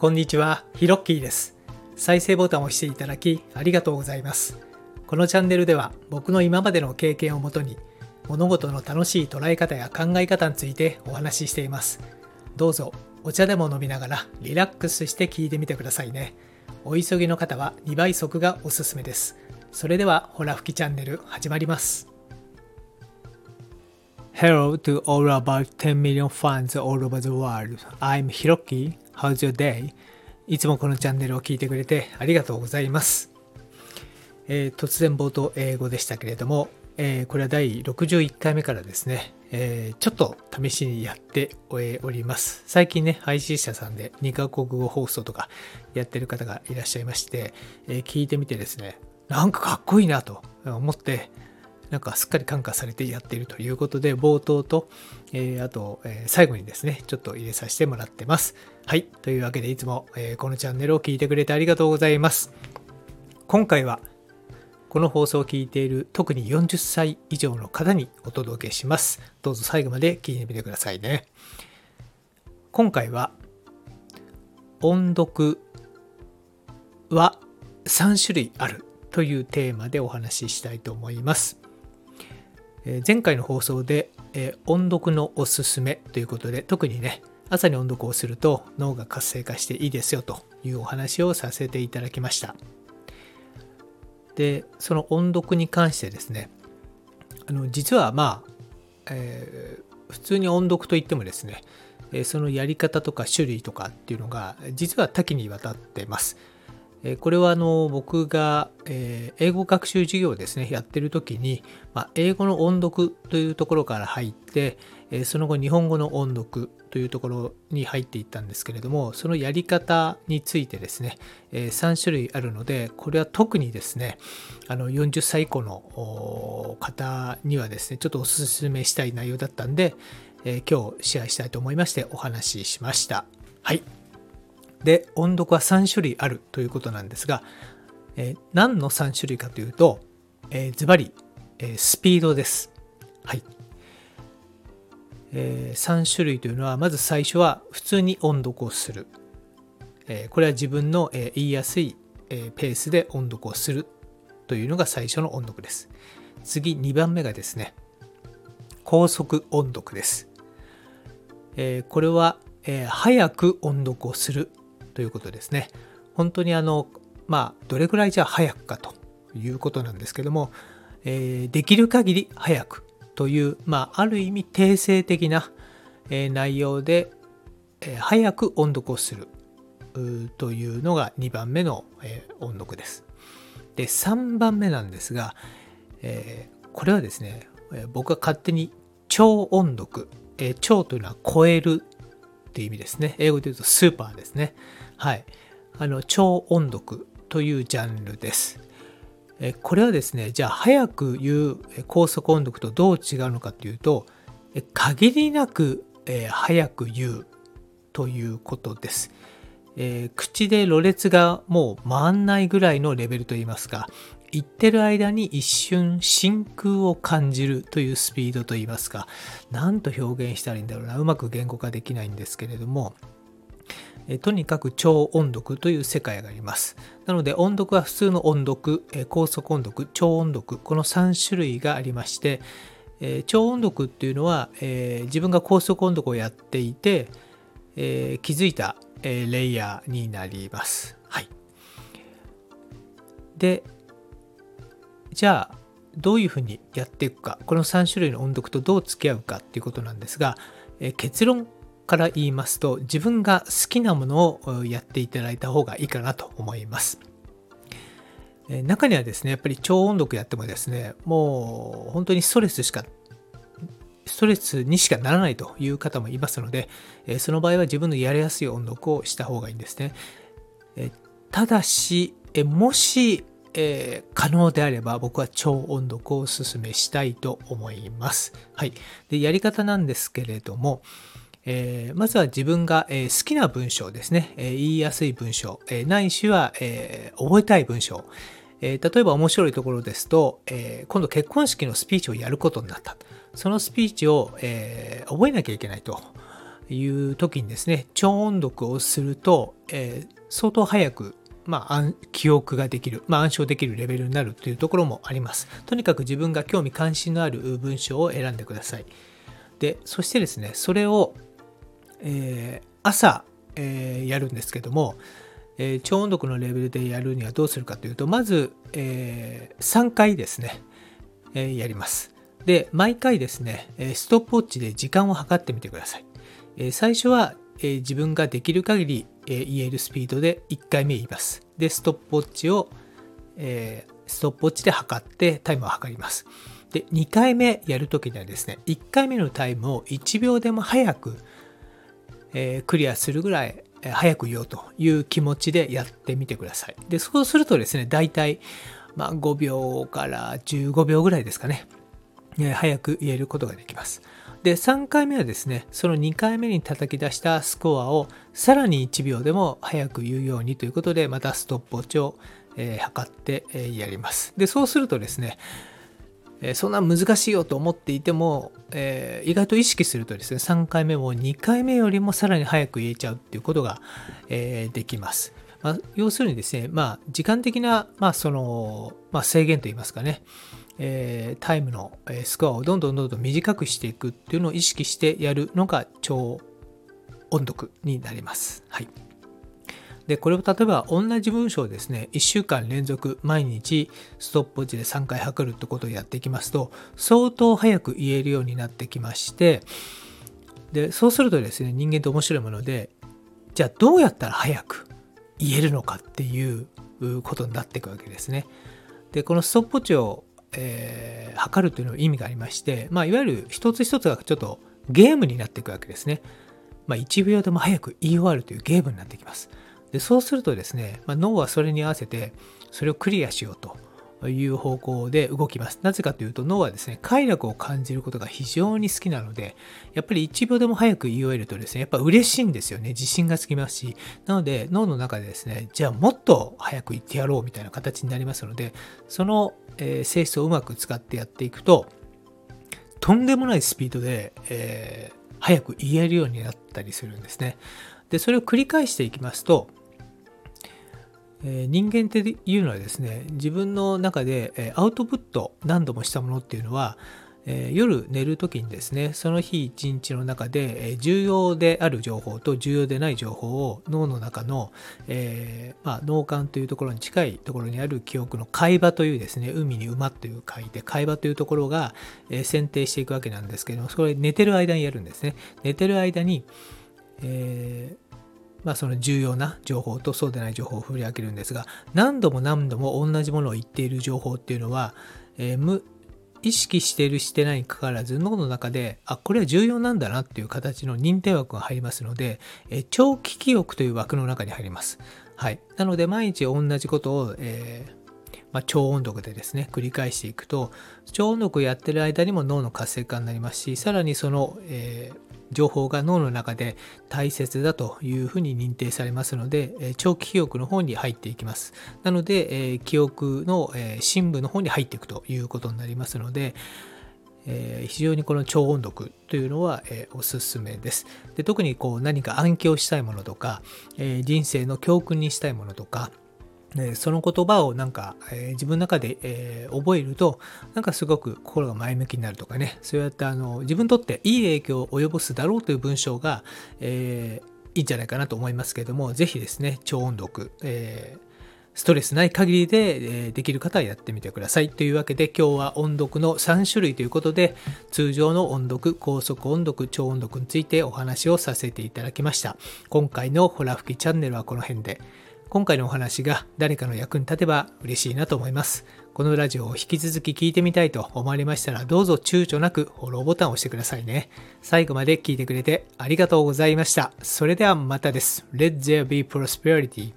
こんにちは、ヒロッキーです。再生ボタンを押していただきありがとうございます。このチャンネルでは僕の今までの経験をもとに物事の楽しい捉え方や考え方についてお話ししています。どうぞお茶でも飲みながらリラックスして聞いてみてくださいね。お急ぎの方は2倍速がおすすめです。それではほら吹きチャンネル始まります。Hello to all about 10 million fans all over the world. I'm Hiroki. How's your day? いつもこのチャンネルを聞いてくれてありがとうございます。えー突然冒頭英語でしたけれども、えーこれは第61回目からですね、えーちょっと試しにやっております。最近ね、配信者さんで2カ国語放送とかやってる方がいらっしゃいまして、え聞いてみてですね、なんかかっこいいなと思って、なんかすっかり感化されてやっているということで、冒頭と、えあと、え最後にですね、ちょっと入れさせてもらってます。はい。というわけで、いつも、えーこのチャンネルを聞いてくれてありがとうございます。今回は、この放送を聞いている特に40歳以上の方にお届けします。どうぞ最後まで聞いてみてくださいね。今回は、音読は3種類あるというテーマでお話ししたいと思います。え前回の放送で、え音読のおすすめということで特にね朝に音読をすると脳が活性化していいですよというお話をさせていただきました。でその音読に関してですねあの実はまあ、えー普通に音読といってもですねそのやり方とか種類とかっていうのが実は多岐にわたってます。えこれはあの僕が、え英語学習授業ですねやってる時に、ま、英語の音読というところから入って、えその後日本語の音読というところに入っていったんですけれどもそのやり方についてですね、え3種類あるのでこれは特にですねあの40歳以降の方にはですねちょっとお勧めしたい内容だったんで、え今日シェアしたいと思いましてお話ししました。はいで音読は3種類あるということなんですが、えー何の3種類かというと、えーズバリ、えースピードです。はい。え3種類というのは、まず最初は普通に音読をする。えーこれは自分の、えー言いやすい、えーペースで音読をするというのが最初の音読です。次、2番目がですね、高速音読です。えーこれは、えー早く音読をするということですね。本当にあの、まあ、どれくらいじゃあ早くかということなんですけども、えーできる限り早くという、まあ、ある意味定性的な、え内容で、え早く音読をするというのが2番目の、え音読です。で、3番目なんですが、えーこれはですね、え僕が勝手に超音読、え超というのは超えるっていう意味ですね。英語で言うとスーパーですね。はい。あの、超音読というジャンルです。えこれはですね、じゃあ早く言うえ高速音読とどう違うのかというと、え限りなく、えー早く言うということです。えー口でろれつがもう回んないぐらいのレベルといいますか、言ってる間に一瞬真空を感じるというスピードといいますか、何と表現したらいいんだろうな、うまく言語化できないんですけれども、えとにかく超音読という世界があります。なので音読は普通の音読、え高速音読、超音読、この3種類がありまして、え超音読っていうのは、え自分が高速音読をやっていて、えー気づいた、えーレイヤーになります。はい。で、じゃあ、どういうふうにやっていくか、この3種類の音読とどう付き合うかっていうことなんですが、えー結論から言いますと、自分が好きなものをやっていただいた方がいいかなと思います。えー中にはですね、やっぱり超音読やってもですね、もう本当にストレスしか、ストレスにしかならないという方もいますので、えその場合は自分のやりやすい音読をした方がいいんですね。えただし、えもし、えー可能であれば僕は超音読をお勧めしたいと思います。はい。で、やり方なんですけれども、えーまずは自分が、えー好きな文章ですね、えー言いやすい文章、えないしは、え覚えたい文章、えー例えば面白いところですと、えー今度結婚式のスピーチをやることになった。そのスピーチを、えー覚えなきゃいけないという時にですね、超音読をすると、え、相当早く、まあ、記憶ができる、まあ、暗唱できるレベルになるというところもあります。とにかく自分が興味関心のある文章を選んでください。で、そしてですね、それを、えー、朝、え、やるんですけども、えー、超音読のレベルでやるにはどうするかというと、まず、えー、3回ですね、えー、やります。で、毎回ですね、ストップウォッチで時間を計ってみてください。え最初は、え自分ができる限り、え言えるスピードで1回目言います。で、ストップウォッチを、えストップウォッチで測ってタイムを測ります。で、2回目やるときにはですね、1回目のタイムを1秒でも早く、えクリアするぐらい早く言おうという気持ちでやってみてください。で、そうするとですね、大体、まあ、5秒から15秒ぐらいですかね、早く言えることができます。で、3回目はですね、その2回目に叩き出したスコアをさらに1秒でも早く言うようにということで、またストップウォッチを、えー、測って、え、やります。で、そうするとですね、え、そんな難しいよと思っていても、えー、意外と意識するとですね、3回目も2回目よりもさらに早く言えちゃうっていうことが、えー、できます。まあ、要するにですね、まあ、時間的な、まあ、その、まあ、制限といいますかね、えー、タイムのスコアをどんどんどんどん短くしていくっていうのを意識してやるのが超音読になります。はい。で、これを例えば同じ文章をですね、1週間連続毎日ストップウォッチで3回測るってことをやっていきますと、相当早く言えるようになってきまして、で、そうするとですね、人間って面白いもので、じゃあどうやったら早く言えるのかっていうことになっていくわけですね。で、このストップウォッチをえー、測るというのは意味がありまして、まあ、いわゆる一つ一つがちょっとゲームになっていくわけですね。まあ、1秒でも早く言い終わるというゲームになってきます。でそうするとですね、まあ、脳はそれに合わせてそれをクリアしようという方向で動きます。なぜかというと脳はですね、快楽を感じることが非常に好きなので、やっぱり1秒でも早く言い終えるとですね、やっぱ嬉しいんですよね。自信がつきますし、なので脳の中でですね、じゃあもっと早く言ってやろうみたいな形になりますので、その、え性質をうまく使ってやっていくと、とんでもないスピードで、えー、早く言えるようになったりするんですね。で、それを繰り返していきますと、え人間っていうのはですね自分の中で、えアウトプット何度もしたものっていうのは、え夜寝る時にですねその日一日の中で、え重要である情報と重要でない情報を脳の中の、えー、まあ、脳幹というところに近いところにある記憶の海馬というですね海に馬という書いて海馬というところが、え選定していくわけなんですけどもそれ寝てる間にやるんですね。寝てる間に、えーまあ、その重要な情報とそうでない情報を振り分けるんですが何度も何度も同じものを言っている情報っていうのは、えー、無意識しているしてないにかかわらず脳の中であこれは重要なんだなっていう形の認定枠が入りますので、えー、長期記憶という枠の中に入ります。はい、なので毎日同じことを、えーまあ、超音読でですね、繰り返していくと、超音読をやってる間にも脳の活性化になりますし、さらにその、えー、情報が脳の中で大切だというふうに認定されますので、長期記憶の方に入っていきます。なので、記憶の深部の方に入っていくということになりますので、非常にこの超音読というのは、おすすめです。で特にこう何か暗記をしたいものとか、人生の教訓にしたいものとか、その言葉をなんか、え、自分の中で、え、覚えると、なんかすごく心が前向きになるとかね、そうやってあの自分にとっていい影響を及ぼすだろうという文章が、えー、いいんじゃないかなと思いますけども、ぜひですね、超音読、えー、ストレスない限りで、えできる方はやってみてください。というわけで今日は音読の3種類ということで通常の音読、高速音読、超音読についてお話をさせていただきました。今回のホラ吹きチャンネルはこの辺で。今回のお話が誰かの役に立てば嬉しいなと思います。このラジオを引き続き聞いてみたいと思われましたらどうぞ躊躇なくフォローボタンを押してくださいね。最後まで聞いてくれてありがとうございました。それではまたです。Let there be prosperity.